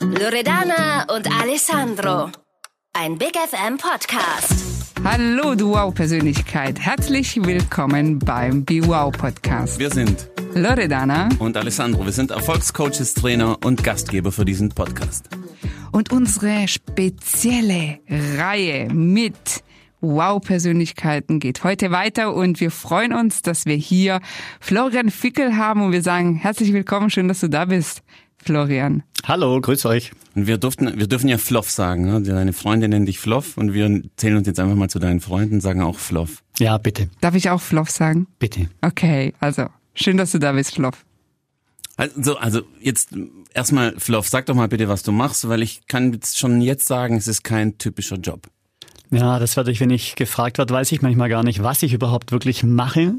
Loredana und Alessandro. Ein Big FM Podcast. Hallo, du Wow-Persönlichkeit. Herzlich willkommen beim Be Wow Podcast. Wir sind Loredana und Alessandro. Wir sind Erfolgscoaches, Trainer und Gastgeber für diesen Podcast. Und unsere spezielle Reihe mit Wow-Persönlichkeiten geht heute weiter und wir freuen uns, dass wir hier Florian Fickel haben und wir sagen herzlich willkommen, schön, dass du da bist, Florian. Hallo, grüß euch. Und wir durften, wir dürfen ja Floff sagen, ne? Deine Freunde nennen dich Floff und wir zählen uns jetzt einfach mal zu deinen Freunden, sagen auch Floff. Ja, bitte. Darf ich auch Floff sagen? Bitte. Okay, also schön, dass du da bist, Floff. Also, also jetzt erstmal, Floff, sag doch mal bitte, was du machst, weil ich kann jetzt schon jetzt sagen, es ist kein typischer Job. Ja, das werde ich, wenn ich gefragt wird, weiß ich manchmal gar nicht, was ich überhaupt wirklich mache.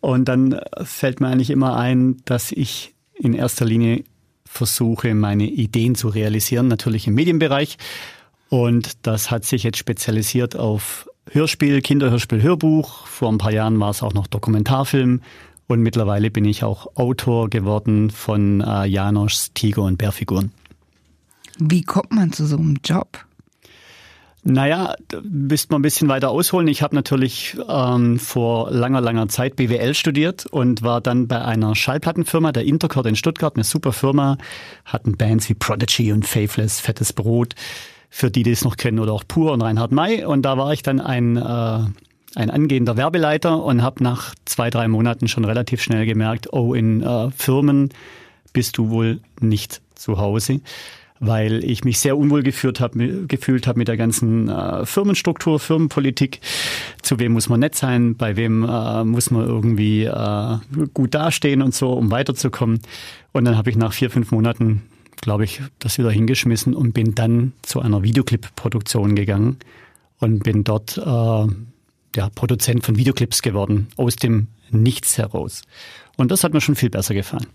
Und dann fällt mir eigentlich immer ein, dass ich in erster Linie versuche, meine Ideen zu realisieren, natürlich im Medienbereich. Und das hat sich jetzt spezialisiert auf Hörspiel, Kinderhörspiel, Hörbuch. Vor ein paar Jahren war es auch noch Dokumentarfilm. Und mittlerweile bin ich auch Autor geworden von äh, Janoschs Tiger- und Bärfiguren. Wie kommt man zu so einem Job? Naja, müsste man ein bisschen weiter ausholen. Ich habe natürlich ähm, vor langer, langer Zeit BWL studiert und war dann bei einer Schallplattenfirma, der Intercord in Stuttgart, eine super Firma, hatten Bands wie Prodigy und Faithless, Fettes Brot, für die, die es noch kennen, oder auch Pur und Reinhard May. Und da war ich dann ein, äh, ein angehender Werbeleiter und habe nach zwei, drei Monaten schon relativ schnell gemerkt, oh, in äh, Firmen bist du wohl nicht zu Hause weil ich mich sehr unwohl gefühlt habe gefühlt hab mit der ganzen äh, Firmenstruktur, Firmenpolitik. Zu wem muss man nett sein, bei wem äh, muss man irgendwie äh, gut dastehen und so, um weiterzukommen. Und dann habe ich nach vier, fünf Monaten, glaube ich, das wieder hingeschmissen und bin dann zu einer Videoclip-Produktion gegangen und bin dort äh, ja, Produzent von Videoclips geworden, aus dem Nichts heraus. Und das hat mir schon viel besser gefallen.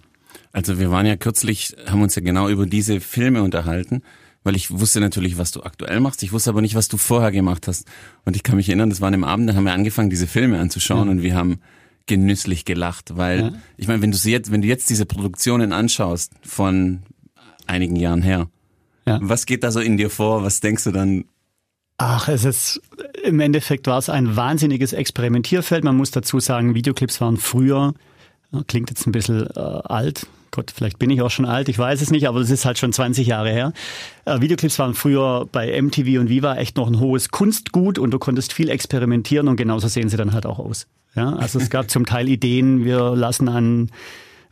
Also wir waren ja kürzlich, haben uns ja genau über diese Filme unterhalten, weil ich wusste natürlich, was du aktuell machst. Ich wusste aber nicht, was du vorher gemacht hast. Und ich kann mich erinnern, das war an dem Abend, da haben wir angefangen, diese Filme anzuschauen ja. und wir haben genüsslich gelacht, weil ja. ich meine, wenn du jetzt, wenn du jetzt diese Produktionen anschaust von einigen Jahren her, ja. was geht da so in dir vor? Was denkst du dann? Ach, es ist im Endeffekt war es ein wahnsinniges Experimentierfeld. Man muss dazu sagen, Videoclips waren früher, klingt jetzt ein bisschen äh, alt, Gott, vielleicht bin ich auch schon alt, ich weiß es nicht, aber das ist halt schon 20 Jahre her. Äh, Videoclips waren früher bei MTV und Viva echt noch ein hohes Kunstgut und du konntest viel experimentieren und genauso sehen sie dann halt auch aus. Ja, also es gab zum Teil Ideen, wir lassen an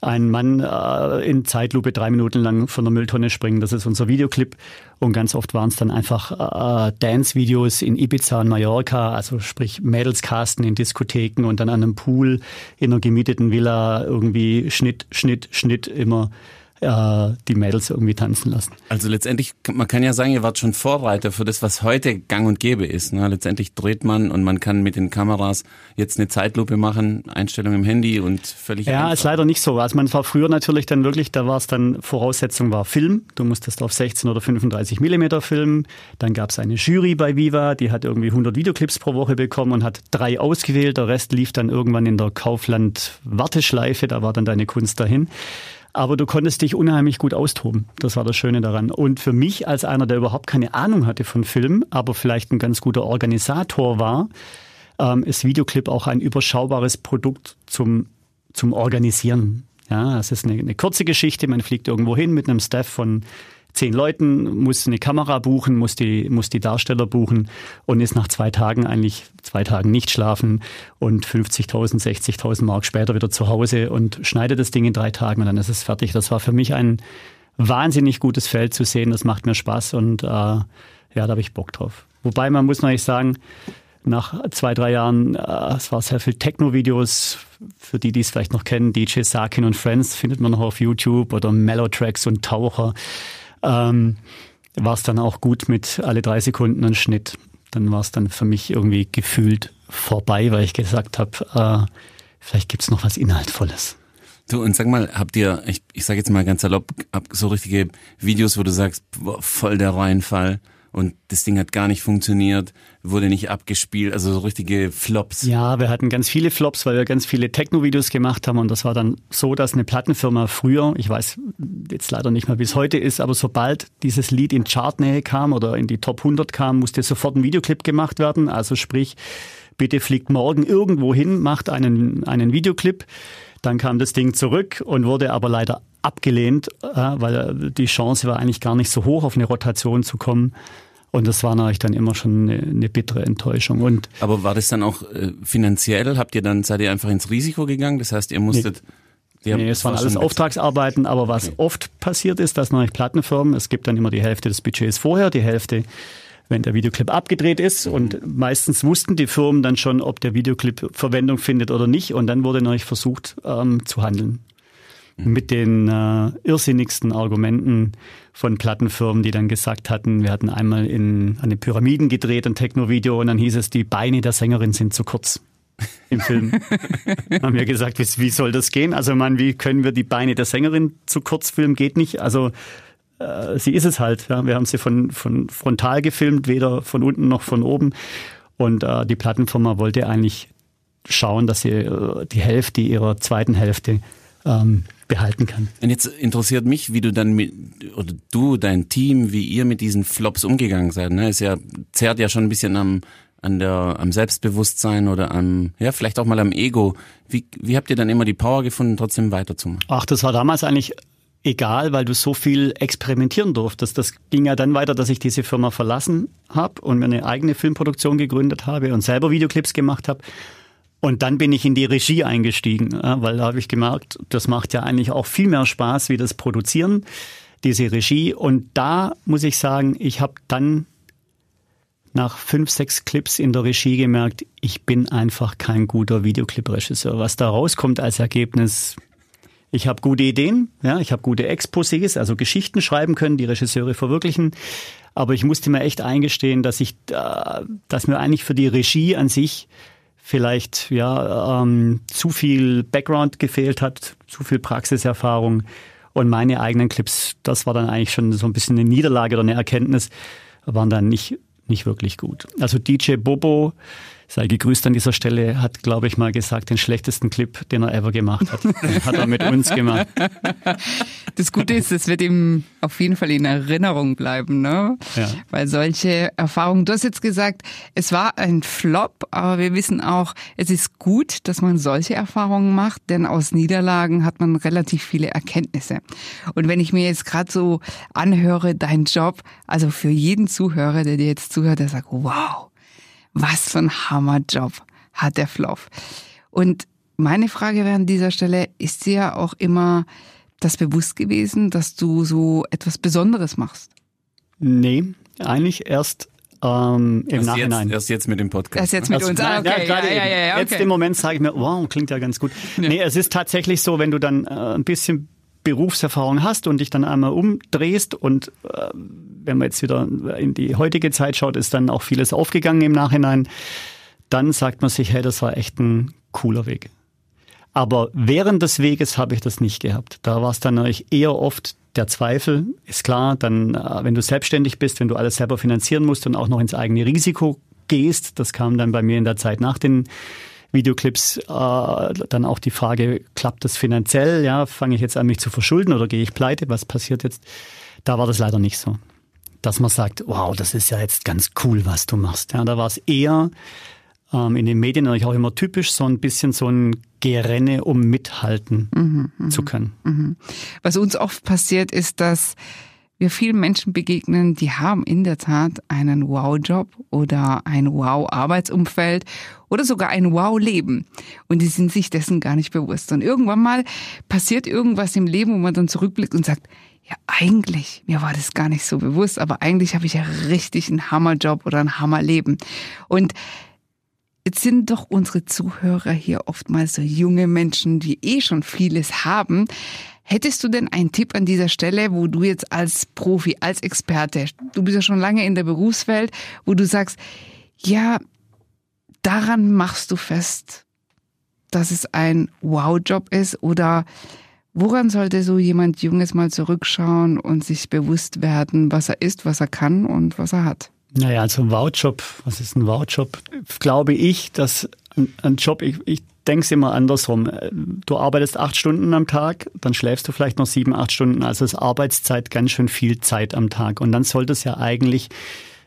ein Mann äh, in Zeitlupe drei Minuten lang von der Mülltonne springen. Das ist unser Videoclip. Und ganz oft waren es dann einfach äh, Dance-Videos in Ibiza und Mallorca, also sprich Mädelscasten in Diskotheken und dann an einem Pool in einer gemieteten Villa irgendwie Schnitt, Schnitt, Schnitt immer äh, die Mädels irgendwie tanzen lassen. Also letztendlich, man kann ja sagen, ihr wart schon Vorreiter für das, was heute gang und gäbe ist. Ne? Letztendlich dreht man und man kann mit den Kameras jetzt eine Zeitlupe machen, Einstellung im Handy und völlig. Ja, einfach. ist leider nicht so. Also man war früher natürlich dann wirklich, da war es dann, Voraussetzung war Film. Du musstest auf 16 oder 35 Millimeter filmen. Dann gab es eine Jury bei Viva, die hat irgendwie 100 Videoclips pro Woche bekommen und hat drei ausgewählt. Der Rest lief dann irgendwann in der Kaufland-Warteschleife. Da war dann deine Kunst dahin. Aber du konntest dich unheimlich gut austoben. Das war das Schöne daran. Und für mich als einer, der überhaupt keine Ahnung hatte von Film, aber vielleicht ein ganz guter Organisator war, ähm, ist Videoclip auch ein überschaubares Produkt zum, zum Organisieren. Ja, es ist eine, eine kurze Geschichte. Man fliegt irgendwo hin mit einem Staff von zehn Leuten, muss eine Kamera buchen, muss die, muss die Darsteller buchen und ist nach zwei Tagen eigentlich zwei Tagen nicht schlafen und 50.000, 60.000 Mark später wieder zu Hause und schneidet das Ding in drei Tagen und dann ist es fertig. Das war für mich ein wahnsinnig gutes Feld zu sehen. Das macht mir Spaß und äh, ja, da habe ich Bock drauf. Wobei man muss natürlich sagen, nach zwei, drei Jahren, äh, es war sehr viel Techno-Videos, für die, die es vielleicht noch kennen, DJ Sakin und Friends findet man noch auf YouTube oder Mellow-Tracks und Taucher ähm, war es dann auch gut mit alle drei Sekunden ein Schnitt. Dann war es dann für mich irgendwie gefühlt vorbei, weil ich gesagt habe, äh, vielleicht gibt's noch was Inhaltvolles. Du, und sag mal, habt ihr, ich, ich sage jetzt mal ganz salopp, so richtige Videos, wo du sagst, boah, voll der Reinfall und das Ding hat gar nicht funktioniert, wurde nicht abgespielt, also so richtige Flops. Ja, wir hatten ganz viele Flops, weil wir ganz viele Techno-Videos gemacht haben und das war dann so, dass eine Plattenfirma früher, ich weiß jetzt leider nicht mehr, wie es heute ist, aber sobald dieses Lied in Chartnähe kam oder in die Top 100 kam, musste sofort ein Videoclip gemacht werden, also sprich, bitte fliegt morgen irgendwo hin, macht einen, einen Videoclip. Dann kam das Ding zurück und wurde aber leider abgelehnt, äh, weil die Chance war eigentlich gar nicht so hoch, auf eine Rotation zu kommen. Und das war natürlich dann immer schon eine, eine bittere Enttäuschung. Und Aber war das dann auch äh, finanziell? Habt ihr dann, seid ihr einfach ins Risiko gegangen? Das heißt, ihr musstet. Nee. nee, es waren alles Auftragsarbeiten, aber was okay. oft passiert ist, dass natürlich Plattenfirmen, es gibt dann immer die Hälfte des Budgets vorher, die Hälfte, wenn der Videoclip abgedreht ist. Mhm. Und meistens wussten die Firmen dann schon, ob der Videoclip Verwendung findet oder nicht. Und dann wurde natürlich versucht ähm, zu handeln mit den äh, irrsinnigsten Argumenten von Plattenfirmen, die dann gesagt hatten, wir hatten einmal in, an den Pyramiden gedreht, ein Techno-Video, und dann hieß es, die Beine der Sängerin sind zu kurz im Film. haben wir gesagt, wie, wie soll das gehen? Also man, wie können wir die Beine der Sängerin zu kurz filmen? Geht nicht. Also äh, sie ist es halt. Ja. Wir haben sie von, von frontal gefilmt, weder von unten noch von oben. Und äh, die Plattenfirma wollte eigentlich schauen, dass sie äh, die Hälfte ihrer zweiten Hälfte ähm, behalten kann. Und jetzt interessiert mich, wie du dann mit, oder du, dein Team, wie ihr mit diesen Flops umgegangen seid. Ne? Es ja, zerrt ja schon ein bisschen am, an der, am Selbstbewusstsein oder am, ja, vielleicht auch mal am Ego. Wie, wie habt ihr dann immer die Power gefunden, trotzdem weiterzumachen? Ach, das war damals eigentlich egal, weil du so viel experimentieren durftest. Das ging ja dann weiter, dass ich diese Firma verlassen habe und mir eine eigene Filmproduktion gegründet habe und selber Videoclips gemacht habe. Und dann bin ich in die Regie eingestiegen, weil da habe ich gemerkt, das macht ja eigentlich auch viel mehr Spaß wie das Produzieren, diese Regie. Und da muss ich sagen, ich habe dann nach fünf, sechs Clips in der Regie gemerkt, ich bin einfach kein guter Videoclip-Regisseur. Was da rauskommt als Ergebnis, ich habe gute Ideen, ja, ich habe gute Exposés, also Geschichten schreiben können, die Regisseure verwirklichen. Aber ich musste mir echt eingestehen, dass ich, äh, dass mir eigentlich für die Regie an sich vielleicht ja ähm, zu viel Background gefehlt hat, zu viel Praxiserfahrung und meine eigenen Clips, das war dann eigentlich schon so ein bisschen eine Niederlage oder eine Erkenntnis, waren dann nicht nicht wirklich gut. Also DJ Bobo sei gegrüßt an dieser Stelle, hat, glaube ich, mal gesagt, den schlechtesten Clip, den er ever gemacht hat. hat er mit uns gemacht. Das Gute ist, es wird ihm auf jeden Fall in Erinnerung bleiben, ne? Ja. Weil solche Erfahrungen, du hast jetzt gesagt, es war ein Flop, aber wir wissen auch, es ist gut, dass man solche Erfahrungen macht, denn aus Niederlagen hat man relativ viele Erkenntnisse. Und wenn ich mir jetzt gerade so anhöre, dein Job, also für jeden Zuhörer, der dir jetzt zuhört, der sagt, wow, was für ein Hammerjob hat der Floff. Und meine Frage wäre an dieser Stelle, ist dir auch immer das bewusst gewesen, dass du so etwas Besonderes machst? Nee, eigentlich erst ähm, im erst Nachhinein. Jetzt, erst jetzt mit dem Podcast. Erst jetzt mit also, uns. Ah, okay. Ja, ja, ja, ja, okay. Jetzt im Moment sage ich mir, wow, klingt ja ganz gut. Ja. Nee, es ist tatsächlich so, wenn du dann äh, ein bisschen Berufserfahrung hast und dich dann einmal umdrehst und äh, wenn man jetzt wieder in die heutige Zeit schaut, ist dann auch vieles aufgegangen im Nachhinein, dann sagt man sich, hey, das war echt ein cooler Weg. Aber während des Weges habe ich das nicht gehabt. Da war es dann natürlich eher oft der Zweifel, ist klar, dann, äh, wenn du selbstständig bist, wenn du alles selber finanzieren musst und auch noch ins eigene Risiko gehst, das kam dann bei mir in der Zeit nach den Videoclips äh, dann auch die Frage, klappt das finanziell? Ja, fange ich jetzt an, mich zu verschulden oder gehe ich pleite? Was passiert jetzt? Da war das leider nicht so. Dass man sagt, wow, das ist ja jetzt ganz cool, was du machst. Ja, da war es eher ähm, in den Medien natürlich auch immer typisch, so ein bisschen so ein Gerenne, um mithalten mhm, mhm zu können. Mhm. Was uns oft passiert, ist, dass wir vielen Menschen begegnen, die haben in der Tat einen Wow-Job oder ein Wow-Arbeitsumfeld oder sogar ein Wow-Leben. Und die sind sich dessen gar nicht bewusst. Und irgendwann mal passiert irgendwas im Leben, wo man dann zurückblickt und sagt, ja, eigentlich, mir war das gar nicht so bewusst, aber eigentlich habe ich ja richtig einen Hammerjob oder ein Hammerleben. Und Jetzt sind doch unsere Zuhörer hier oftmals so junge Menschen, die eh schon vieles haben. Hättest du denn einen Tipp an dieser Stelle, wo du jetzt als Profi, als Experte, du bist ja schon lange in der Berufswelt, wo du sagst, ja, daran machst du fest, dass es ein Wow-Job ist oder Woran sollte so jemand Junges mal zurückschauen und sich bewusst werden, was er ist, was er kann und was er hat? Naja, also ein Wow-Job, was ist ein Wow-Job? Glaube ich, dass ein Job, ich, ich denke es immer andersrum. Du arbeitest acht Stunden am Tag, dann schläfst du vielleicht noch sieben, acht Stunden. Also ist Arbeitszeit ganz schön viel Zeit am Tag. Und dann sollte es ja eigentlich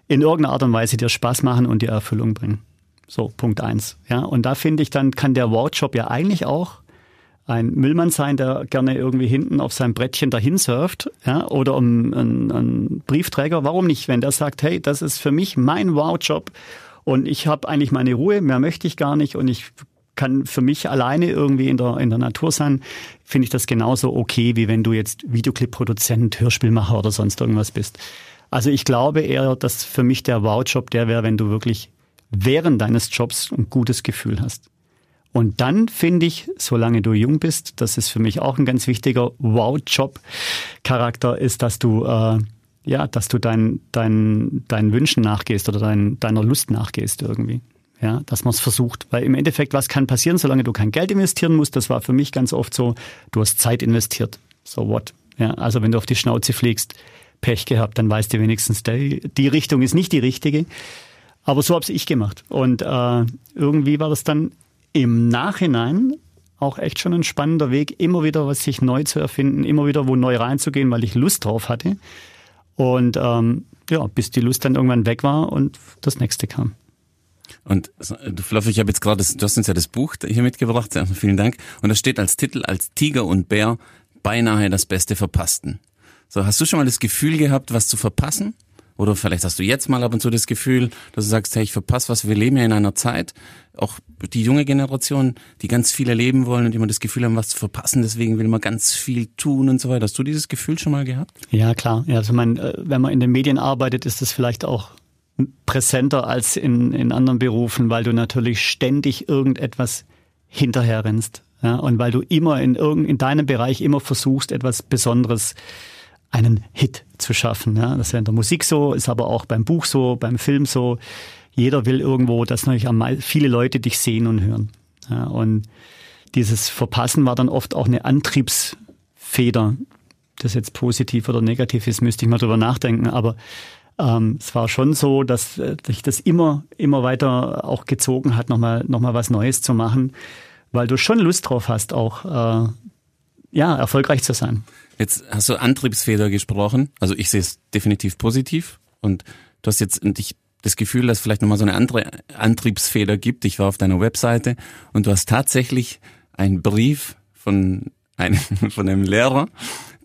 in irgendeiner Art und Weise dir Spaß machen und dir Erfüllung bringen. So, Punkt eins. Ja, und da finde ich, dann kann der Wow-Job ja eigentlich auch ein Müllmann sein, der gerne irgendwie hinten auf seinem Brettchen dahin surft, ja, oder ein, ein Briefträger. Warum nicht, wenn der sagt, hey, das ist für mich mein Wow-Job und ich habe eigentlich meine Ruhe, mehr möchte ich gar nicht und ich kann für mich alleine irgendwie in der, in der Natur sein, finde ich das genauso okay, wie wenn du jetzt Videoclip-Produzent, Hörspielmacher oder sonst irgendwas bist. Also ich glaube eher, dass für mich der Wow-Job der wäre, wenn du wirklich während deines Jobs ein gutes Gefühl hast. Und dann finde ich, solange du jung bist, das ist für mich auch ein ganz wichtiger Wow-Job-Charakter, ist, dass du äh, ja, dass du dein, dein, deinen Wünschen nachgehst oder dein, deiner Lust nachgehst irgendwie. Ja, dass man es versucht. Weil im Endeffekt, was kann passieren, solange du kein Geld investieren musst? Das war für mich ganz oft so, du hast Zeit investiert. So what? Ja, also wenn du auf die Schnauze fliegst, Pech gehabt, dann weißt du wenigstens, die, die Richtung ist nicht die richtige. Aber so habe ich gemacht. Und äh, irgendwie war das dann im Nachhinein auch echt schon ein spannender Weg, immer wieder was sich neu zu erfinden, immer wieder wo neu reinzugehen, weil ich Lust drauf hatte. Und ähm, ja, bis die Lust dann irgendwann weg war und das nächste kam. Und du Fluff, ich habe jetzt gerade, du hast uns ja das Buch hier mitgebracht, vielen Dank. Und da steht als Titel, als Tiger und Bär, beinahe das Beste verpassten. So, hast du schon mal das Gefühl gehabt, was zu verpassen? Oder vielleicht hast du jetzt mal ab und zu das Gefühl, dass du sagst, hey, ich verpasse was. Wir leben ja in einer Zeit, auch die junge Generation, die ganz viel erleben wollen und immer das Gefühl haben, was zu verpassen. Deswegen will man ganz viel tun und so weiter. Hast du dieses Gefühl schon mal gehabt? Ja, klar. Ja, also man, äh, wenn man in den Medien arbeitet, ist es vielleicht auch präsenter als in, in anderen Berufen, weil du natürlich ständig irgendetwas hinterher rennst. Ja, und weil du immer in irgend, in deinem Bereich immer versuchst, etwas Besonderes einen Hit zu schaffen. Ja, das ist ja in der Musik so, ist aber auch beim Buch so, beim Film so. Jeder will irgendwo, dass natürlich viele Leute dich sehen und hören. Ja, und dieses Verpassen war dann oft auch eine Antriebsfeder. Das jetzt positiv oder negativ ist, müsste ich mal drüber nachdenken. Aber ähm, es war schon so, dass sich das immer, immer weiter auch gezogen hat, nochmal, nochmal was Neues zu machen, weil du schon Lust drauf hast, auch äh, ja, erfolgreich zu sein. Jetzt hast du Antriebsfeder gesprochen. Also ich sehe es definitiv positiv. Und du hast jetzt dich das Gefühl, dass es vielleicht nochmal so eine andere Antriebsfeder gibt. Ich war auf deiner Webseite und du hast tatsächlich einen Brief von einem, von einem Lehrer,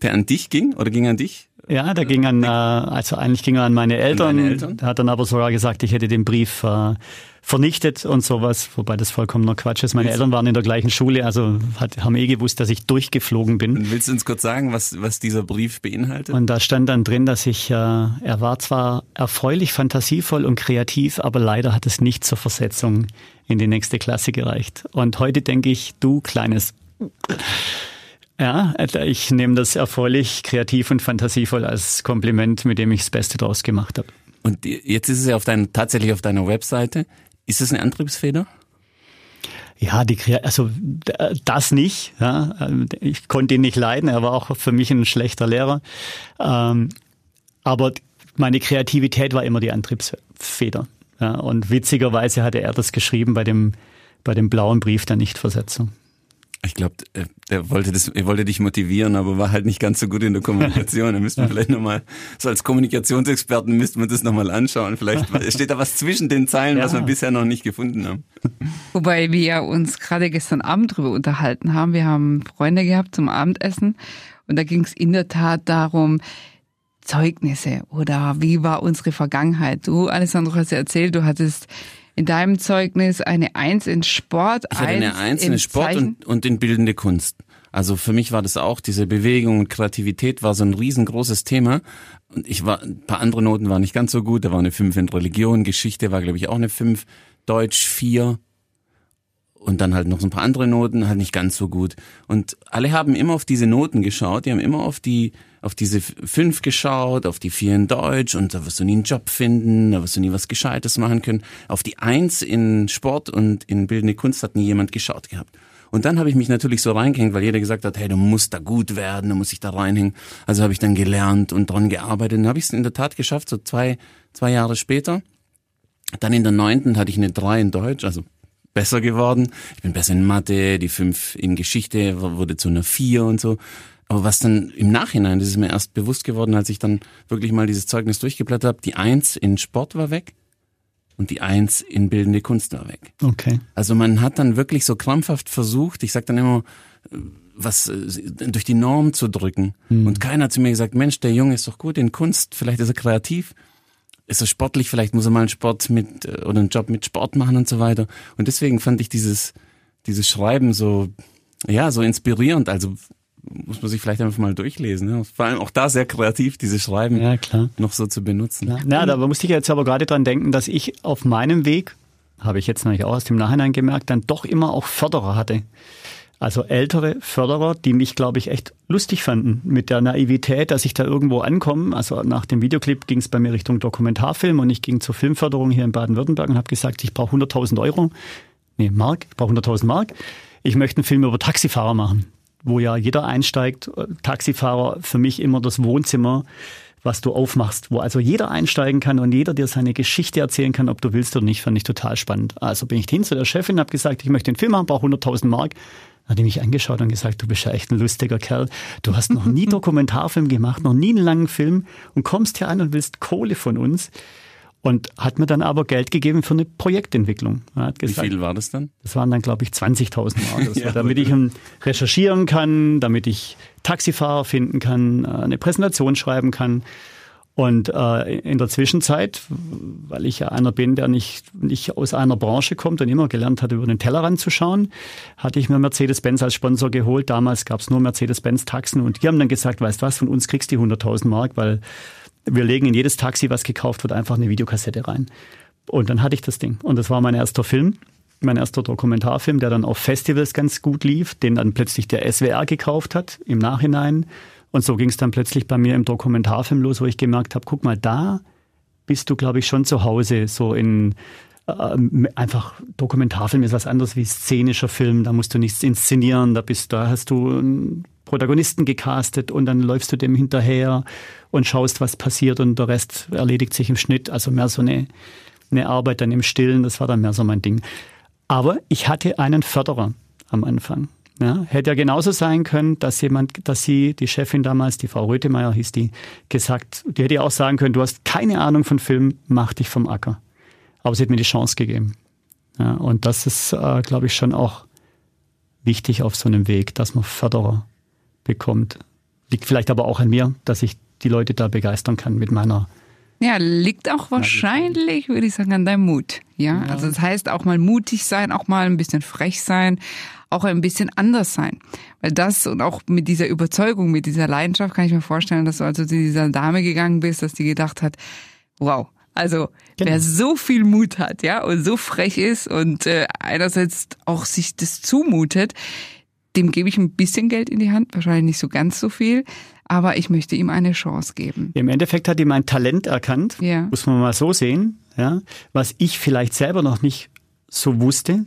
der an dich ging oder ging an dich? Ja, der ging an, äh, also eigentlich ging er an meine Eltern. An Eltern? Er hat dann aber sogar gesagt, ich hätte den Brief äh, vernichtet und sowas, wobei das vollkommener Quatsch ist. Meine willst Eltern waren in der gleichen Schule, also hat, haben eh gewusst, dass ich durchgeflogen bin. Und willst du uns kurz sagen, was, was dieser Brief beinhaltet? Und da stand dann drin, dass ich, äh, er war zwar erfreulich, fantasievoll und kreativ, aber leider hat es nicht zur Versetzung in die nächste Klasse gereicht. Und heute denke ich, du kleines ja, ich nehme das erfreulich, kreativ und fantasievoll als Kompliment, mit dem ich das Beste draus gemacht habe. Und jetzt ist es ja auf dein, tatsächlich auf deiner Webseite. Ist es eine Antriebsfeder? Ja, die, also das nicht. Ja. Ich konnte ihn nicht leiden. Er war auch für mich ein schlechter Lehrer. Ähm, aber meine Kreativität war immer die Antriebsfeder. Ja. Und witzigerweise hatte er das geschrieben bei dem, bei dem blauen Brief der Nichtversetzung. Ich glaube, äh, der wollte das, er wollte dich motivieren, aber war halt nicht ganz so gut in der Kommunikation. Da müsste man vielleicht nochmal, so als Kommunikationsexperten müsste man das nochmal anschauen. Vielleicht steht da was zwischen den Zeilen, ja. was wir bisher noch nicht gefunden haben. Wobei wir uns gerade gestern Abend drüber unterhalten haben. Wir haben Freunde gehabt zum Abendessen und da ging es in der Tat darum, Zeugnisse oder wie war unsere Vergangenheit. Du, Alessandro, hast ja erzählt, du hattest in deinem Zeugnis eine Eins in Sport. Ich hatte eine Eins in Sport und, und in bildende Kunst. Also für mich war das auch, diese Bewegung und Kreativität war so ein riesengroßes Thema. Und ich war, ein paar andere Noten waren nicht ganz so gut. Da war eine Fünf in Religion, Geschichte war, glaube ich, auch eine Fünf, Deutsch vier und dann halt noch so ein paar andere Noten, halt nicht ganz so gut. Und alle haben immer auf diese Noten geschaut, die haben immer auf die, auf diese fünf geschaut, auf die vier in Deutsch und da wirst du nie einen Job finden, da wirst du nie was Gescheites machen können. Auf die eins in Sport und in bildende Kunst hat nie jemand geschaut gehabt. Und dann habe ich mich natürlich so reingehängt, weil jeder gesagt hat, hey, du musst da gut werden, du musst dich da reinhängen. Also habe ich dann gelernt und dran gearbeitet. Und habe ich es in der Tat geschafft, so zwei, zwei Jahre später. Dann in der neunten hatte ich eine drei in Deutsch, also besser geworden. Ich bin besser in Mathe, die fünf in Geschichte wurde zu einer vier und so. Aber was dann im Nachhinein, das ist mir erst bewusst geworden, als ich dann wirklich mal dieses Zeugnis durchgeblättert habe, die Eins in Sport war weg und die Eins in bildende Kunst war weg. Okay. Also man hat dann wirklich so krampfhaft versucht, ich sag dann immer, was durch die Norm zu drücken. Mhm. Und keiner hat zu mir gesagt, Mensch, der Junge ist doch gut in Kunst, vielleicht ist er kreativ, ist er sportlich, vielleicht muss er mal einen Sport mit oder einen Job mit Sport machen und so weiter. Und deswegen fand ich dieses, dieses Schreiben so, ja, so inspirierend. Also muss man sich vielleicht einfach mal durchlesen. Ne? Vor allem auch da sehr kreativ, diese Schreiben ja, klar. noch so zu benutzen. Ja, ja da musste ich jetzt aber gerade dran denken, dass ich auf meinem Weg, habe ich jetzt natürlich auch aus dem Nachhinein gemerkt, dann doch immer auch Förderer hatte. Also ältere Förderer, die mich, glaube ich, echt lustig fanden mit der Naivität, dass ich da irgendwo ankomme. Also nach dem Videoclip ging es bei mir Richtung Dokumentarfilm und ich ging zur Filmförderung hier in Baden-Württemberg und habe gesagt, ich brauche 100.000 Euro, nee, Mark, ich brauche 100.000 Mark. Ich möchte einen Film über Taxifahrer machen wo ja jeder einsteigt. Taxifahrer für mich immer das Wohnzimmer, was du aufmachst, wo also jeder einsteigen kann und jeder dir seine Geschichte erzählen kann, ob du willst oder nicht, fand ich total spannend. Also bin ich hin zu der Chefin, habe gesagt, ich möchte den Film machen, brauche 100.000 Mark. Dann hat die mich angeschaut und gesagt, du bist ja echt ein lustiger Kerl. Du hast noch nie Dokumentarfilm gemacht, noch nie einen langen Film und kommst hier an und willst Kohle von uns und hat mir dann aber Geld gegeben für eine Projektentwicklung. Gesagt, Wie viel war das dann? Das waren dann, glaube ich, 20.000 Mark. ja, damit ich recherchieren kann, damit ich Taxifahrer finden kann, äh, eine Präsentation schreiben kann. Und äh, in der Zwischenzeit, weil ich ja einer bin, der nicht, nicht aus einer Branche kommt und immer gelernt hat, über den Tellerrand zu schauen, hatte ich mir Mercedes-Benz als Sponsor geholt. Damals gab es nur Mercedes-Benz-Taxen und die haben dann gesagt, weißt was, von uns kriegst du die 100.000 Mark, weil wir legen in jedes Taxi, was gekauft wird, einfach eine Videokassette rein. Und dann hatte ich das Ding. Und das war mein erster Film, mein erster Dokumentarfilm, der dann auf Festivals ganz gut lief, den dann plötzlich der SWR gekauft hat im Nachhinein. Und so ging es dann plötzlich bei mir im Dokumentarfilm los, wo ich gemerkt habe, guck mal, da bist du, glaube ich, schon zu Hause, so in äh, einfach Dokumentarfilm ist was anderes wie szenischer Film, da musst du nichts inszenieren, da bist da hast du einen Protagonisten gecastet und dann läufst du dem hinterher und schaust, was passiert und der Rest erledigt sich im Schnitt. Also mehr so eine, eine Arbeit dann im Stillen, das war dann mehr so mein Ding. Aber ich hatte einen Förderer am Anfang. Ja, hätte ja genauso sein können, dass jemand, dass sie, die Chefin damals, die Frau Rötemeyer hieß die, gesagt, die hätte ja auch sagen können, du hast keine Ahnung von Film, mach dich vom Acker. Aber sie hat mir die Chance gegeben. Ja, und das ist, äh, glaube ich, schon auch wichtig auf so einem Weg, dass man Förderer bekommt. Liegt vielleicht aber auch an mir, dass ich die Leute da begeistern kann mit meiner ja, liegt auch wahrscheinlich, würde ich sagen, an deinem Mut. Ja? ja, also das heißt auch mal mutig sein, auch mal ein bisschen frech sein, auch ein bisschen anders sein. Weil das und auch mit dieser Überzeugung, mit dieser Leidenschaft kann ich mir vorstellen, dass du also zu dieser Dame gegangen bist, dass die gedacht hat, wow, also genau. wer so viel Mut hat, ja, und so frech ist und äh, einerseits auch sich das zumutet, dem gebe ich ein bisschen Geld in die Hand, wahrscheinlich nicht so ganz so viel, aber ich möchte ihm eine Chance geben. Im Endeffekt hat ihm ein Talent erkannt, ja. muss man mal so sehen, ja, was ich vielleicht selber noch nicht so wusste,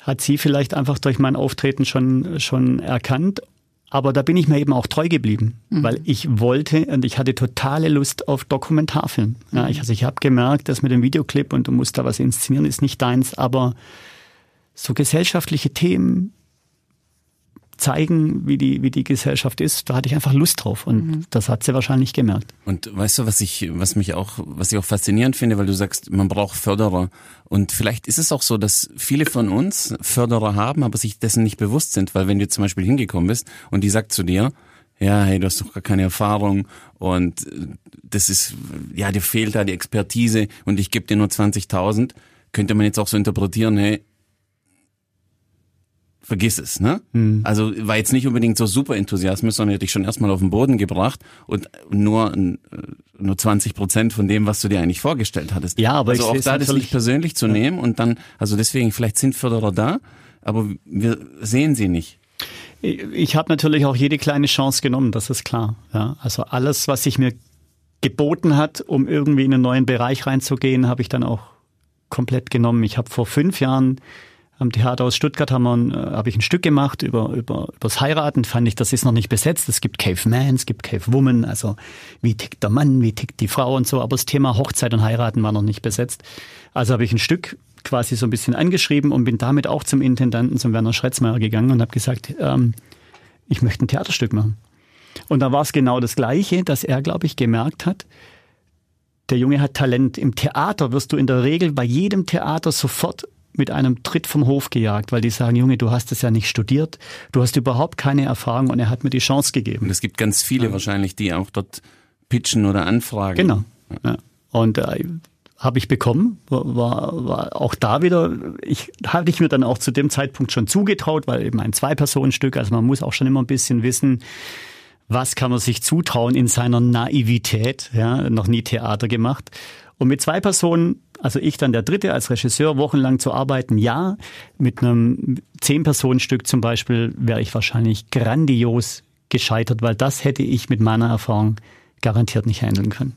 hat sie vielleicht einfach durch mein Auftreten schon, schon erkannt. Aber da bin ich mir eben auch treu geblieben, mhm. weil ich wollte und ich hatte totale Lust auf Dokumentarfilm. Ja, mhm. ich, also ich habe gemerkt, dass mit dem Videoclip und du musst da was inszenieren, ist nicht deins, aber so gesellschaftliche Themen, zeigen, wie die, wie die Gesellschaft ist, da hatte ich einfach Lust drauf und mhm. das hat sie wahrscheinlich gemerkt. Und weißt du, was ich, was mich auch, was ich auch faszinierend finde, weil du sagst, man braucht Förderer und vielleicht ist es auch so, dass viele von uns Förderer haben, aber sich dessen nicht bewusst sind, weil wenn du zum Beispiel hingekommen bist und die sagt zu dir, ja, hey, du hast doch gar keine Erfahrung und das ist, ja, dir fehlt da die Expertise und ich gebe dir nur 20.000, könnte man jetzt auch so interpretieren, hey, vergiss es, ne? Mhm. Also war jetzt nicht unbedingt so super Enthusiasmus, sondern hätte ich schon erstmal auf den Boden gebracht und nur äh, nur 20 Prozent von dem, was du dir eigentlich vorgestellt hattest. Ja, aber also auch da das nicht persönlich zu ja. nehmen und dann, also deswegen vielleicht sind Förderer da, aber wir sehen sie nicht. Ich habe natürlich auch jede kleine Chance genommen, das ist klar. Ja, also alles, was sich mir geboten hat, um irgendwie in einen neuen Bereich reinzugehen, habe ich dann auch komplett genommen. Ich habe vor fünf Jahren Am Theater aus Stuttgart haben wir, äh, habe ich ein Stück gemacht über, über, übers Heiraten. Fand ich, das ist noch nicht besetzt. Es gibt Cave Man, es gibt Cave Woman. Also wie tickt der Mann, wie tickt die Frau und so. Aber das Thema Hochzeit und Heiraten war noch nicht besetzt. Also habe ich ein Stück quasi so ein bisschen angeschrieben und bin damit auch zum Intendanten, zum Werner Schretzmeier gegangen und habe gesagt, ähm, ich möchte ein Theaterstück machen. Und da war es genau das Gleiche, dass er, glaube ich, gemerkt hat, der Junge hat Talent. Im Theater wirst du in der Regel bei jedem Theater sofort mit einem Tritt vom Hof gejagt, weil die sagen, Junge, du hast es ja nicht studiert, du hast überhaupt keine Erfahrung und er hat mir die Chance gegeben. Und es gibt ganz viele ja. wahrscheinlich, die auch dort pitchen oder anfragen. Genau. Ja. Und äh, habe ich bekommen, war, war auch da wieder, ich hatte ich mir dann auch zu dem Zeitpunkt schon zugetraut, weil eben ein Zwei-Personen-Stück, also man muss auch schon immer ein bisschen wissen, was kann man sich zutrauen in seiner Naivität, ja, noch nie Theater gemacht. Und mit zwei Personen, also ich dann der Dritte als Regisseur, wochenlang zu arbeiten, ja. Mit einem Zehn-Personen-Stück zum Beispiel wäre ich wahrscheinlich grandios gescheitert, weil das hätte ich mit meiner Erfahrung garantiert nicht handeln können.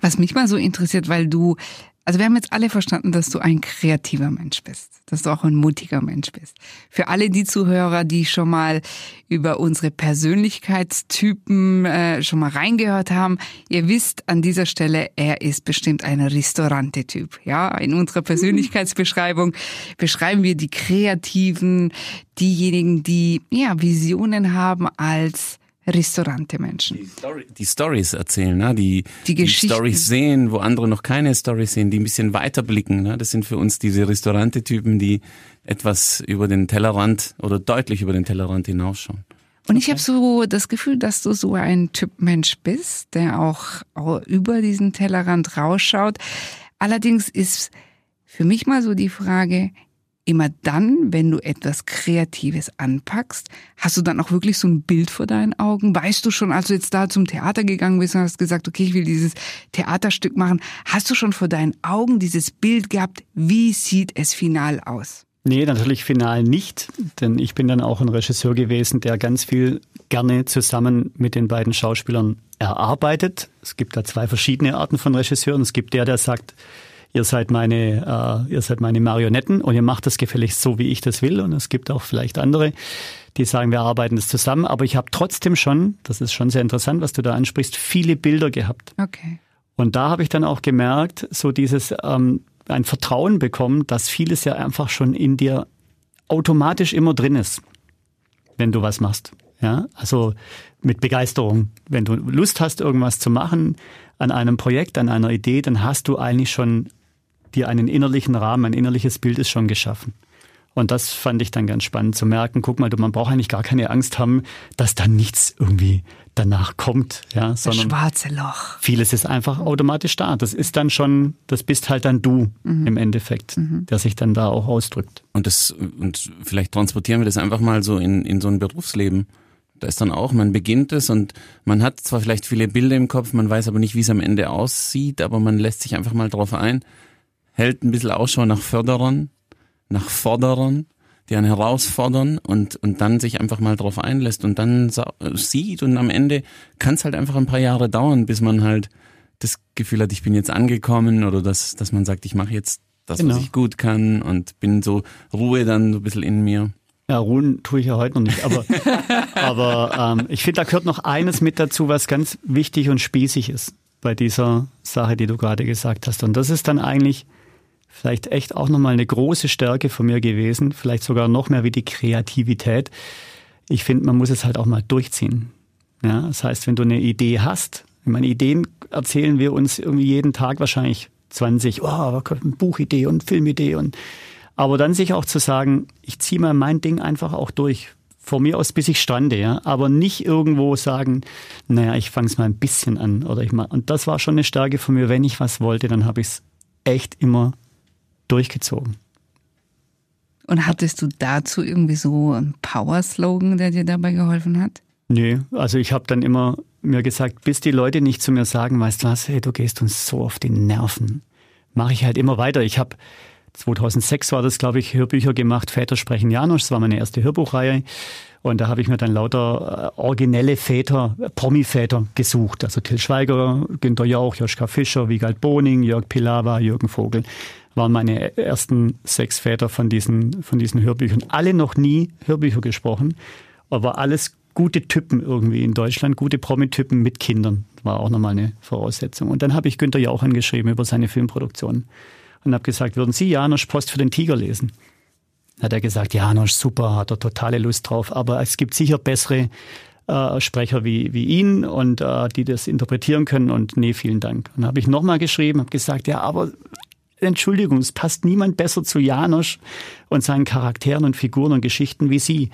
Was mich mal so interessiert, weil du also wir haben jetzt alle verstanden, dass du ein kreativer Mensch bist, dass du auch ein mutiger Mensch bist. Für alle die Zuhörer, die schon mal über unsere Persönlichkeitstypen äh, schon mal reingehört haben, ihr wisst an dieser Stelle, er ist bestimmt ein Restaurante-Typ. Ja, in unserer Persönlichkeitsbeschreibung beschreiben wir die Kreativen, diejenigen, die ja Visionen haben als Restaurante-Menschen. Die, Story, die Stories erzählen, ne? die, die, die Stories sehen, wo andere noch keine Stories sehen, die ein bisschen weiter blicken. Ne? Das sind für uns diese Restaurante-Typen, die etwas über den Tellerrand oder deutlich über den Tellerrand hinausschauen. Und ich habe so das Gefühl, dass du so ein Typ Mensch bist, der auch über diesen Tellerrand rausschaut. Allerdings ist für mich mal so die Frage, immer dann, wenn du etwas Kreatives anpackst, hast du dann auch wirklich so ein Bild vor deinen Augen? Weißt du schon, als du jetzt da zum Theater gegangen bist und hast gesagt, okay, ich will dieses Theaterstück machen, hast du schon vor deinen Augen dieses Bild gehabt, wie sieht es final aus? Nee, natürlich final nicht, denn ich bin dann auch ein Regisseur gewesen, der ganz viel gerne zusammen mit den beiden Schauspielern erarbeitet. Es gibt da zwei verschiedene Arten von Regisseuren. Es gibt der, der sagt, ihr seid meine, äh, ihr seid meine Marionetten und ihr macht das gefälligst so, wie ich das will. Und es gibt auch vielleicht andere, die sagen, wir arbeiten das zusammen. Aber ich habe trotzdem schon, das ist schon sehr interessant, was du da ansprichst, viele Bilder gehabt. Okay. Und da habe ich dann auch gemerkt, so dieses ähm, ein Vertrauen bekommen, dass vieles ja einfach schon in dir automatisch immer drin ist, wenn du was machst. Ja, also mit Begeisterung. Wenn du Lust hast, irgendwas zu machen an einem Projekt, an einer Idee, dann hast du eigentlich schon dir einen innerlichen Rahmen, ein innerliches Bild ist schon geschaffen. Und das fand ich dann ganz spannend zu merken. Guck mal, man braucht eigentlich gar keine Angst haben, dass da nichts irgendwie danach kommt, ja, sondern das schwarze Loch. Vieles ist einfach automatisch da. Das ist dann schon, das bist halt dann du mhm. im Endeffekt, mhm. der sich dann da auch ausdrückt. Und das und vielleicht transportieren wir das einfach mal so in in so ein Berufsleben. Da ist dann auch, man beginnt es und man hat zwar vielleicht viele Bilder im Kopf, man weiß aber nicht, wie es am Ende aussieht, aber man lässt sich einfach mal drauf ein hält ein bisschen Ausschau nach Förderern, nach Forderern, die einen herausfordern und, und dann sich einfach mal drauf einlässt und dann sieht und am Ende kann es halt einfach ein paar Jahre dauern, bis man halt das Gefühl hat, ich bin jetzt angekommen oder dass, dass man sagt, ich mache jetzt das, genau. was ich gut kann und bin so Ruhe dann so ein bisschen in mir. Ja, ruhen tue ich ja heute noch nicht, aber, aber ähm, ich finde, da gehört noch eines mit dazu, was ganz wichtig und spießig ist bei dieser Sache, die du gerade gesagt hast. Und das ist dann eigentlich vielleicht echt auch nochmal eine große Stärke von mir gewesen, vielleicht sogar noch mehr wie die Kreativität. Ich finde, man muss es halt auch mal durchziehen. Ja, das heißt, wenn du eine Idee hast, ich meine, Ideen erzählen wir uns irgendwie jeden Tag wahrscheinlich 20, oh, Buchidee und Filmidee und aber dann sich auch zu sagen, ich ziehe mal mein Ding einfach auch durch. Von mir aus bis ich strande, ja. Aber nicht irgendwo sagen, naja, ich fange es mal ein bisschen an. Oder ich mal. Und das war schon eine Stärke von mir. Wenn ich was wollte, dann habe ich es echt immer durchgezogen. Und hattest du dazu irgendwie so einen Power-Slogan, der dir dabei geholfen hat? Nö, also ich habe dann immer mir gesagt, bis die Leute nicht zu mir sagen, weißt du was, hey, du gehst uns so auf die Nerven, mache ich halt immer weiter. Ich habe 2006 war das, glaube ich, Hörbücher gemacht, Väter sprechen Janosch, das war meine erste Hörbuchreihe. Und da habe ich mir dann lauter äh, originelle Väter, Promi-Väter gesucht. Also Till Schweiger, Günter Jauch, Joschka Fischer, Wiegald Boning, Jörg Pilawa, Jürgen Vogel. Waren meine ersten sechs Väter von diesen, von diesen Hörbüchern. Alle noch nie Hörbücher gesprochen, aber alles gute Typen irgendwie in Deutschland, gute Promi-Typen mit Kindern. War auch nochmal eine Voraussetzung. Und dann habe ich Günther Jauch angeschrieben über seine Filmproduktion und habe gesagt, würden Sie Janosch Post für den Tiger lesen? Hat er gesagt, Janosch, super, hat er totale Lust drauf, aber es gibt sicher bessere äh, Sprecher wie, wie ihn und äh, die das interpretieren können und nee, vielen Dank. Und dann habe ich nochmal geschrieben, habe gesagt, ja, aber Entschuldigung, es passt niemand besser zu Janosch und seinen Charakteren und Figuren und Geschichten wie Sie.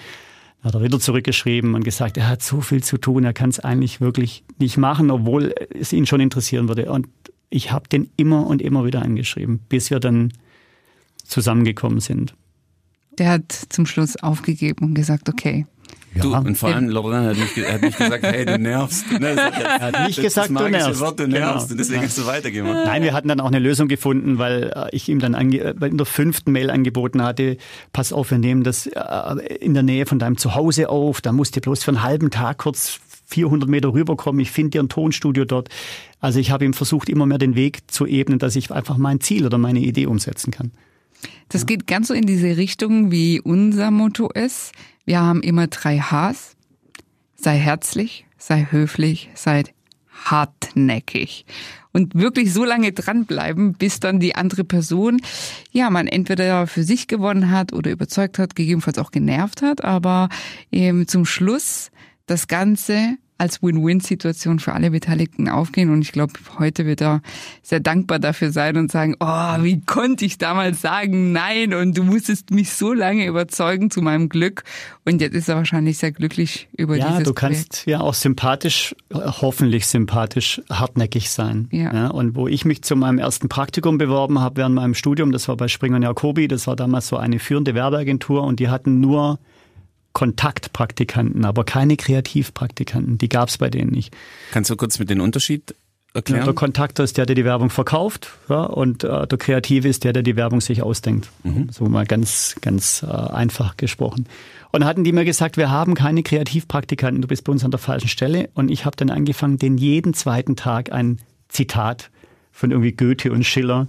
Dann hat er wieder zurückgeschrieben und gesagt, er hat so viel zu tun, er kann es eigentlich wirklich nicht machen, obwohl es ihn schon interessieren würde. Und ich habe den immer und immer wieder angeschrieben, bis wir dann zusammengekommen sind. Der hat zum Schluss aufgegeben und gesagt, okay, ja. Du, und vor allem Lorraine hat nicht, hat nicht gesagt, hey, du nervst. Ne, er hat nicht gesagt, du nervst. Wort, du nervst. Genau. Und deswegen hast du weitergemacht. Nein, wir hatten dann auch eine Lösung gefunden, weil äh, ich ihm dann äh, in der fünften Mail angeboten hatte, pass auf, wir nehmen das äh, in der Nähe von deinem Zuhause auf, da musst du bloß für einen halben Tag kurz 400 Meter rüberkommen, ich finde dir ein Tonstudio dort. Also ich habe ihm versucht, immer mehr den Weg zu ebnen, dass ich einfach mein Ziel oder meine Idee umsetzen kann. Das geht ganz so in diese Richtung, wie unser Motto ist. Wir haben immer drei Hs. Sei herzlich, sei höflich, sei hartnäckig. Und wirklich so lange dranbleiben, bis dann die andere Person, ja, man entweder für sich gewonnen hat oder überzeugt hat, gegebenenfalls auch genervt hat, aber eben zum Schluss das Ganze als Win-Win-Situation für alle Beteiligten aufgehen. Und ich glaube, heute wird er sehr dankbar dafür sein und sagen, oh, wie konnte ich damals sagen, nein, und du musstest mich so lange überzeugen zu meinem Glück. Und jetzt ist er wahrscheinlich sehr glücklich über ja, dieses Ja, du kannst Projekt. ja auch sympathisch, hoffentlich sympathisch, hartnäckig sein. Ja. ja. Und wo ich mich zu meinem ersten Praktikum beworben habe während meinem Studium, das war bei Springer Jacobi, das war damals so eine führende Werbeagentur und die hatten nur Kontaktpraktikanten, aber keine Kreativpraktikanten. Die gab es bei denen nicht. Kannst du kurz mit den Unterschied erklären? Ja, der Kontakter ist der, der die Werbung verkauft, ja, und äh, der Kreative ist der, der die Werbung sich ausdenkt. Mhm. So mal ganz, ganz äh, einfach gesprochen. Und hatten die mir gesagt, wir haben keine Kreativpraktikanten, du bist bei uns an der falschen Stelle. Und ich habe dann angefangen, den jeden zweiten Tag ein Zitat von irgendwie Goethe und Schiller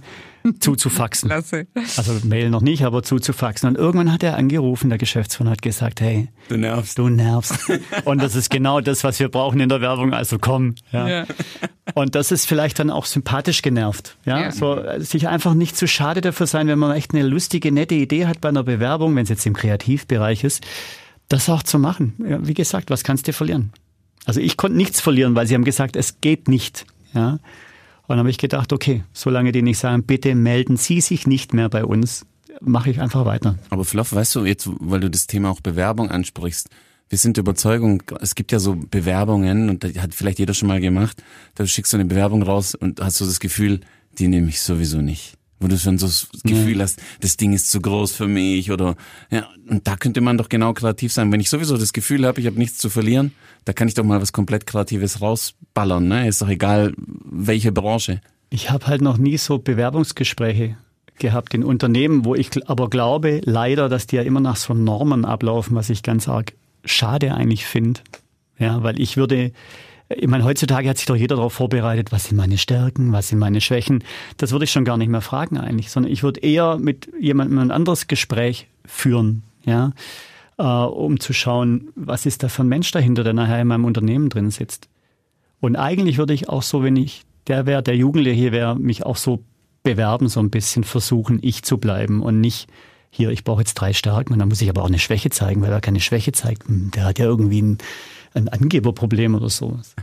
zuzufaxen. Klasse. Also Mail noch nicht, aber zuzufaxen. Und irgendwann hat er angerufen, der Geschäftsführer hat gesagt, hey, du nervst. Du nervst. Und das ist genau das, was wir brauchen in der Werbung. Also komm. Ja. ja. Und das ist vielleicht dann auch sympathisch genervt. Ja? ja. So, sich einfach nicht zu schade dafür sein, wenn man echt eine lustige, nette Idee hat bei einer Bewerbung, wenn es jetzt im Kreativbereich ist, das auch zu machen. Ja, wie gesagt, was kannst du verlieren? Also ich konnte nichts verlieren, weil sie haben gesagt, es geht nicht. Ja. Und dann habe ich gedacht, okay, solange die nicht sagen, bitte melden Sie sich nicht mehr bei uns, mache ich einfach weiter. Aber Fluff, weißt du, jetzt, weil du das Thema auch Bewerbung ansprichst, wir sind der Überzeugung, es gibt ja so Bewerbungen und das hat vielleicht jeder schon mal gemacht, da schickst du eine Bewerbung raus und hast so das Gefühl, die nehme ich sowieso nicht wo du schon so das Gefühl ja. hast, das Ding ist zu groß für mich oder ja, und da könnte man doch genau kreativ sein. Wenn ich sowieso das Gefühl habe, ich habe nichts zu verlieren, da kann ich doch mal was komplett Kreatives rausballern. Ne? Ist doch egal, welche Branche. Ich habe halt noch nie so Bewerbungsgespräche gehabt in Unternehmen, wo ich aber glaube, leider, dass die ja immer nach so Normen ablaufen, was ich ganz arg schade eigentlich finde. Ja, weil ich würde ich meine, heutzutage hat sich doch jeder darauf vorbereitet, was sind meine Stärken, was sind meine Schwächen. Das würde ich schon gar nicht mehr fragen eigentlich, sondern ich würde eher mit jemandem ein anderes Gespräch führen, ja, äh, um zu schauen, was ist da für ein Mensch dahinter, der nachher in meinem Unternehmen drin sitzt. Und eigentlich würde ich auch so, wenn ich der wäre, der Jugendliche hier wäre, mich auch so bewerben, so ein bisschen versuchen, ich zu bleiben und nicht hier, ich brauche jetzt drei Stärken und dann muss ich aber auch eine Schwäche zeigen, weil er keine Schwäche zeigt. Hm, der hat ja irgendwie ein ein Angeberproblem oder sowas.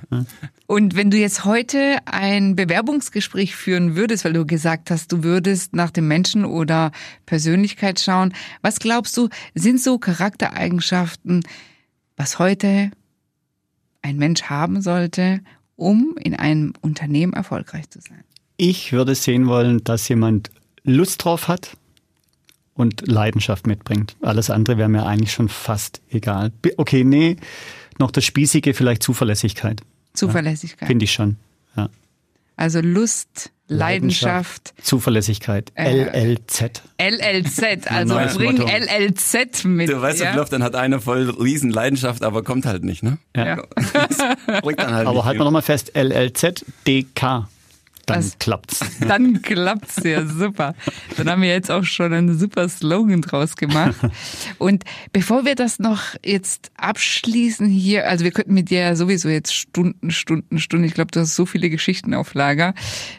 Und wenn du jetzt heute ein Bewerbungsgespräch führen würdest, weil du gesagt hast, du würdest nach dem Menschen oder Persönlichkeit schauen, was glaubst du, sind so Charaktereigenschaften, was heute ein Mensch haben sollte, um in einem Unternehmen erfolgreich zu sein? Ich würde sehen wollen, dass jemand Lust drauf hat, und Leidenschaft mitbringt. Alles andere wäre mir eigentlich schon fast egal. Okay, nee, noch das Spießige, vielleicht Zuverlässigkeit. Zuverlässigkeit. Ja, Finde ich schon. Ja. Also Lust, Leidenschaft. Zuverlässigkeit. Äh, LLZ. LLZ, also bring Motto. LLZ mit. Du weißt ja, dann hat einer voll riesen Leidenschaft, aber kommt halt nicht, ne? Ja. ja. halt aber halten wir nochmal fest, LLZ, DK. Dann Also- klappt's. Dann klappt's ja super. Dann haben wir jetzt auch schon einen super Slogan draus gemacht. Und bevor wir das noch jetzt abschließen hier, also wir könnten mit dir ja sowieso jetzt Stunden, Stunden, Stunden. Ich glaube, du hast so viele Geschichten auf Lager,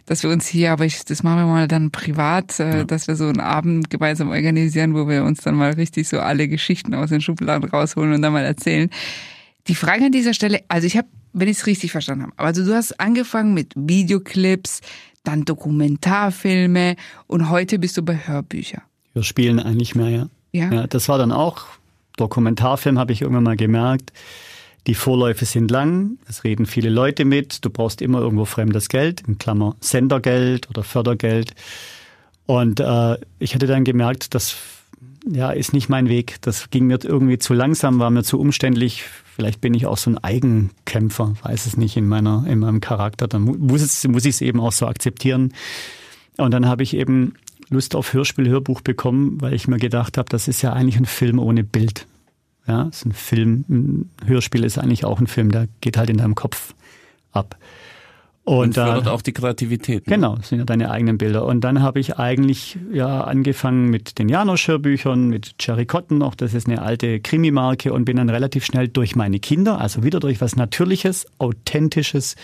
dass wir uns hier, aber ich, das machen wir mal dann privat, äh, dass wir so einen Abend gemeinsam organisieren, wo wir uns dann mal richtig so alle Geschichten aus den Schubladen rausholen und dann mal erzählen. Die Frage an dieser Stelle, also ich habe, wenn ich es richtig verstanden habe, also du hast angefangen mit Videoclips, dann Dokumentarfilme und heute bist du bei Hörbüchern. Wir spielen eigentlich mehr, ja. Ja. ja. Das war dann auch, Dokumentarfilm habe ich irgendwann mal gemerkt. Die Vorläufe sind lang, es reden viele Leute mit, du brauchst immer irgendwo fremdes Geld, in Klammer Sendergeld oder Fördergeld. Und äh, ich hatte dann gemerkt, das ja, ist nicht mein Weg. Das ging mir irgendwie zu langsam, war mir zu umständlich. Vielleicht bin ich auch so ein Eigenkämpfer, weiß es nicht in meiner, in meinem Charakter. Dann mu- muss, es, muss ich es eben auch so akzeptieren. Und dann habe ich eben Lust auf Hörspiel, Hörbuch bekommen, weil ich mir gedacht habe, das ist ja eigentlich ein Film ohne Bild. Ja, ist ein Film, ein Hörspiel ist eigentlich auch ein Film, der geht halt in deinem Kopf ab. Und, da- fördert auch die Kreativität. ne? Genau, das sind ja deine eigenen Bilder. Und dann habe ich eigentlich ja angefangen mit den Janosch-Hörbüchern, mit Cherry Cotton noch, das ist eine alte Krimi-Marke und bin dann relativ schnell durch meine Kinder, also wieder durch was Natürliches, Authentisches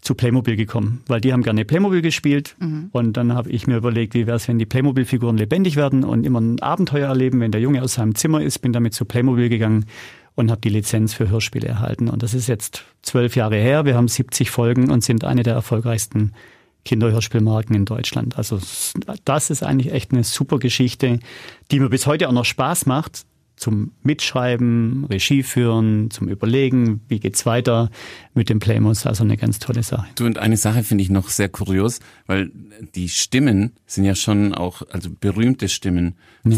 zu Playmobil gekommen, weil die haben gerne Playmobil gespielt und dann habe ich mir überlegt, wie wäre es, wenn die Playmobil-Figuren lebendig werden und immer ein Abenteuer erleben, wenn der Junge aus seinem Zimmer ist, bin damit zu Playmobil gegangen und habe die Lizenz für Hörspiele erhalten. Und das ist jetzt zwölf Jahre her, wir haben 70 Folgen und sind eine der erfolgreichsten Kinderhörspielmarken in Deutschland. Also das ist eigentlich echt eine super Geschichte, die mir bis heute auch noch Spaß macht zum Mitschreiben, Regie führen, zum Überlegen, wie geht's weiter mit dem Playmos. Also eine ganz tolle Sache. Du, und eine Sache finde ich noch sehr kurios, weil die Stimmen sind ja schon auch, also berühmte Stimmen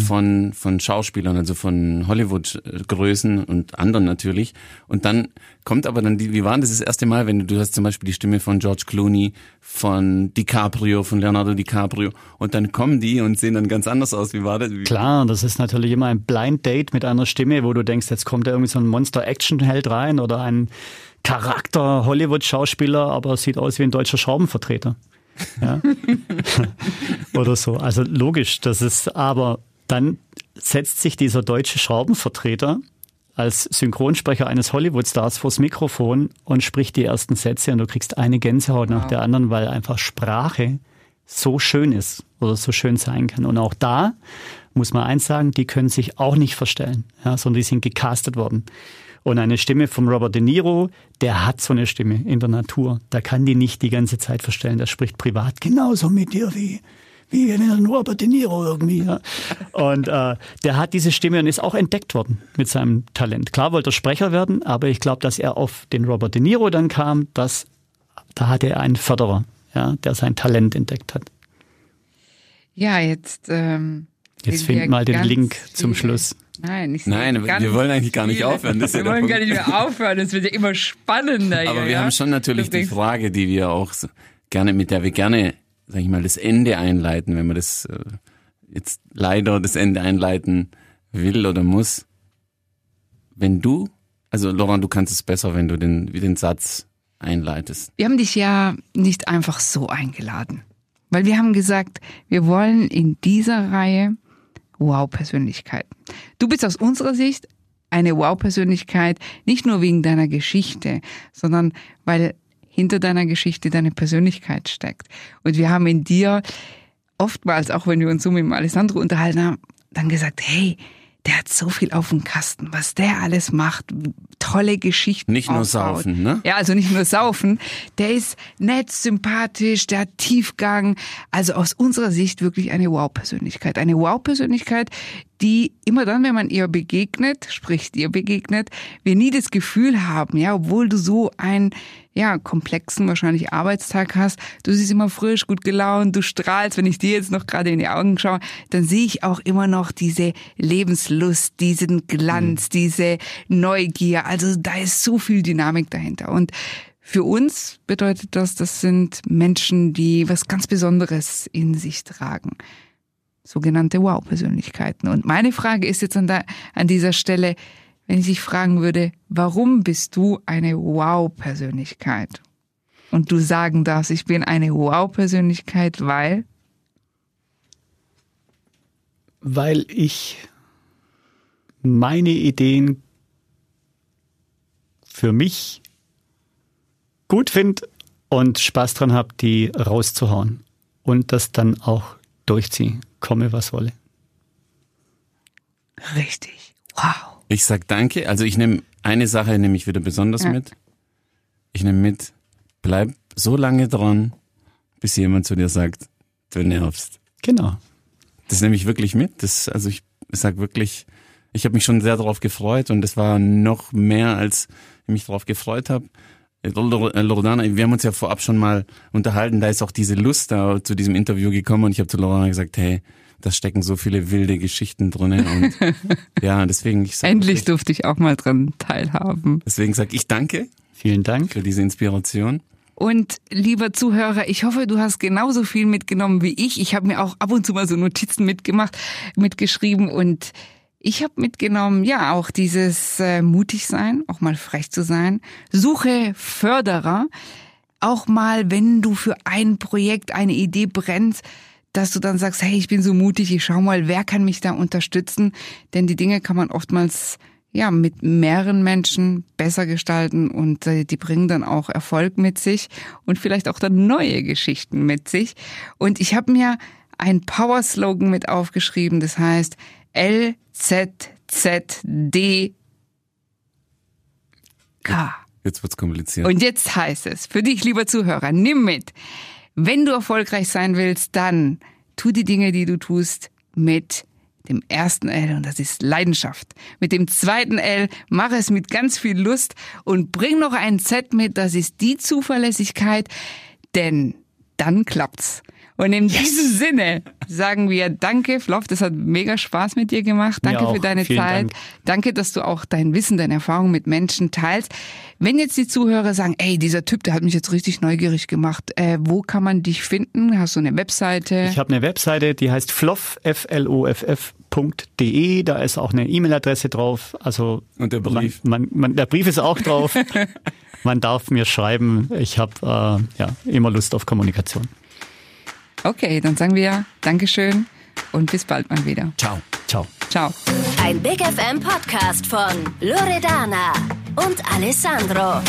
von, von Schauspielern, also von Hollywood-Größen und anderen natürlich. Und dann kommt aber dann die, wie war denn das das erste Mal, wenn du, du hast zum Beispiel die Stimme von George Clooney, von DiCaprio, von Leonardo DiCaprio und dann kommen die und sehen dann ganz anders aus. Wie war das? Klar, das ist natürlich immer ein Blind Date mit einer Stimme, wo du denkst, jetzt kommt da irgendwie so ein Monster-Action-Held rein oder ein Charakter-Hollywood-Schauspieler, aber sieht aus wie ein deutscher Schraubenvertreter. Ja? oder so. Also logisch, das ist, aber dann setzt sich dieser deutsche Schraubenvertreter als Synchronsprecher eines Hollywood-Stars vors Mikrofon und spricht die ersten Sätze und du kriegst eine Gänsehaut nach der anderen, weil einfach Sprache so schön ist oder so schön sein kann. Und auch da muss man eins sagen, die können sich auch nicht verstellen, ja, sondern die sind gecastet worden. Und eine Stimme vom Robert De Niro, der hat so eine Stimme in der Natur. Da kann die nicht die ganze Zeit verstellen. Der spricht privat genauso mit dir wie, wie wenn Robert De Niro irgendwie. Ja. Und äh, der hat diese Stimme und ist auch entdeckt worden mit seinem Talent. Klar wollte er Sprecher werden, aber ich glaube, dass er auf den Robert De Niro dann kam, dass da hatte er einen Förderer, ja, der sein Talent entdeckt hat. Ja, jetzt. Ähm, Jetzt find wir mal den Link zum viele- Schluss. Nein, ich Nein, wir wollen eigentlich gar nicht viele. aufhören, das ja wir wollen gar nicht mehr aufhören. Es wird ja immer spannender. Aber hier, wir ja? haben schon natürlich die Frage, die wir auch so gerne, mit der wir gerne, sag ich mal, das Ende einleiten, wenn man das äh, jetzt leider das Ende einleiten will oder muss. Wenn du, also Laurent, du kannst es besser, wenn du den, wie den Satz einleitest. Wir haben dich ja nicht einfach so eingeladen, weil wir haben gesagt, wir wollen in dieser Reihe Wow-Persönlichkeiten. Du bist aus unserer Sicht eine Wow-Persönlichkeit, nicht nur wegen deiner Geschichte, sondern weil hinter deiner Geschichte deine Persönlichkeit steckt. Und wir haben in dir oftmals, auch wenn wir uns so mit dem Alessandro unterhalten haben, dann gesagt, hey, der hat so viel auf dem Kasten, was der alles macht, tolle Geschichten. Nicht nur aufbaut. saufen, ne? Ja, also nicht nur saufen. Der ist nett, sympathisch, der hat Tiefgang. Also aus unserer Sicht wirklich eine Wow-Persönlichkeit. Eine Wow-Persönlichkeit, die immer dann, wenn man ihr begegnet, sprich dir begegnet, wir nie das Gefühl haben, ja, obwohl du so einen, ja, komplexen wahrscheinlich Arbeitstag hast, du siehst immer frisch, gut gelaunt, du strahlst, wenn ich dir jetzt noch gerade in die Augen schaue, dann sehe ich auch immer noch diese Lebenslust, diesen Glanz, diese Neugier. Also da ist so viel Dynamik dahinter. Und für uns bedeutet das, das sind Menschen, die was ganz Besonderes in sich tragen. Sogenannte Wow-Persönlichkeiten. Und meine Frage ist jetzt an, der, an dieser Stelle, wenn ich dich fragen würde, warum bist du eine Wow-Persönlichkeit? und du sagen darfst, ich bin eine Wow-Persönlichkeit, weil? Weil ich meine Ideen für mich gut finde und Spaß dran habe, die rauszuhauen und das dann auch durchziehen, komme was wolle. Richtig. Wow. Ich sag danke. Also ich nehme eine Sache nehme ich wieder besonders Ja. mit. Ich nehme mit, bleib so lange dran, bis jemand zu dir sagt, du nervst. Genau. Das nehme ich wirklich mit. Das, also ich sag wirklich, ich habe mich schon sehr darauf gefreut und es war noch mehr, als ich mich darauf gefreut habe. Loredana, wir haben uns ja vorab schon mal unterhalten, da ist auch diese Lust da zu diesem Interview gekommen und ich habe zu Loredana gesagt, hey, da stecken so viele wilde Geschichten drinnen und ja, deswegen ich sag Endlich wirklich, durfte ich auch mal dran teilhaben. deswegen sag ich danke Vielen Dank. für diese Inspiration. Und lieber Zuhörer, ich hoffe, du hast genauso viel mitgenommen wie ich. Ich habe mir auch ab und zu mal so Notizen mitgemacht, mitgeschrieben und ich habe mitgenommen, ja, auch dieses äh, mutig sein, auch mal frech zu sein. Suche Förderer, auch mal, wenn du für ein Projekt, eine Idee brennst, dass du dann sagst, hey, ich bin so mutig, ich schau mal, wer kann mich da unterstützen? Denn die Dinge kann man oftmals ja mit mehreren Menschen besser gestalten und äh, die bringen dann auch Erfolg mit sich und vielleicht auch dann neue Geschichten mit sich. Und ich habe mir ein Power-Slogan mit aufgeschrieben, das heißt LZZD K. Jetzt wird's kompliziert. Und jetzt heißt es, für dich, lieber Zuhörer, nimm mit. Wenn du erfolgreich sein willst, dann tu die Dinge, die du tust, mit dem ersten L und das ist Leidenschaft. Mit dem zweiten L mach es mit ganz viel Lust und bring noch ein Z mit, das ist die Zuverlässigkeit, denn dann klappt's. Und in diesem Sinne sagen wir Danke, Floff, das hat mega Spaß mit dir gemacht. Danke für deine Vielen Zeit. Dank. Danke, dass du auch dein Wissen, deine Erfahrung mit Menschen teilst. Wenn jetzt die Zuhörer sagen, ey, dieser Typ, der hat mich jetzt richtig neugierig gemacht, äh, wo kann man dich finden? Hast du eine Webseite? Ich habe eine Webseite, die heißt floff, F-L-O-F-F.de. Da ist auch eine E-Mail-Adresse drauf. Also Und der Brief. Man, man, man, der Brief ist auch drauf. man darf mir schreiben. Ich habe äh, ja, immer Lust auf Kommunikation. Okay, dann sagen wir Dankeschön und bis bald mal wieder. Ciao. Ciao. Ciao. Ein Big FM Podcast von Loredana und Alessandro.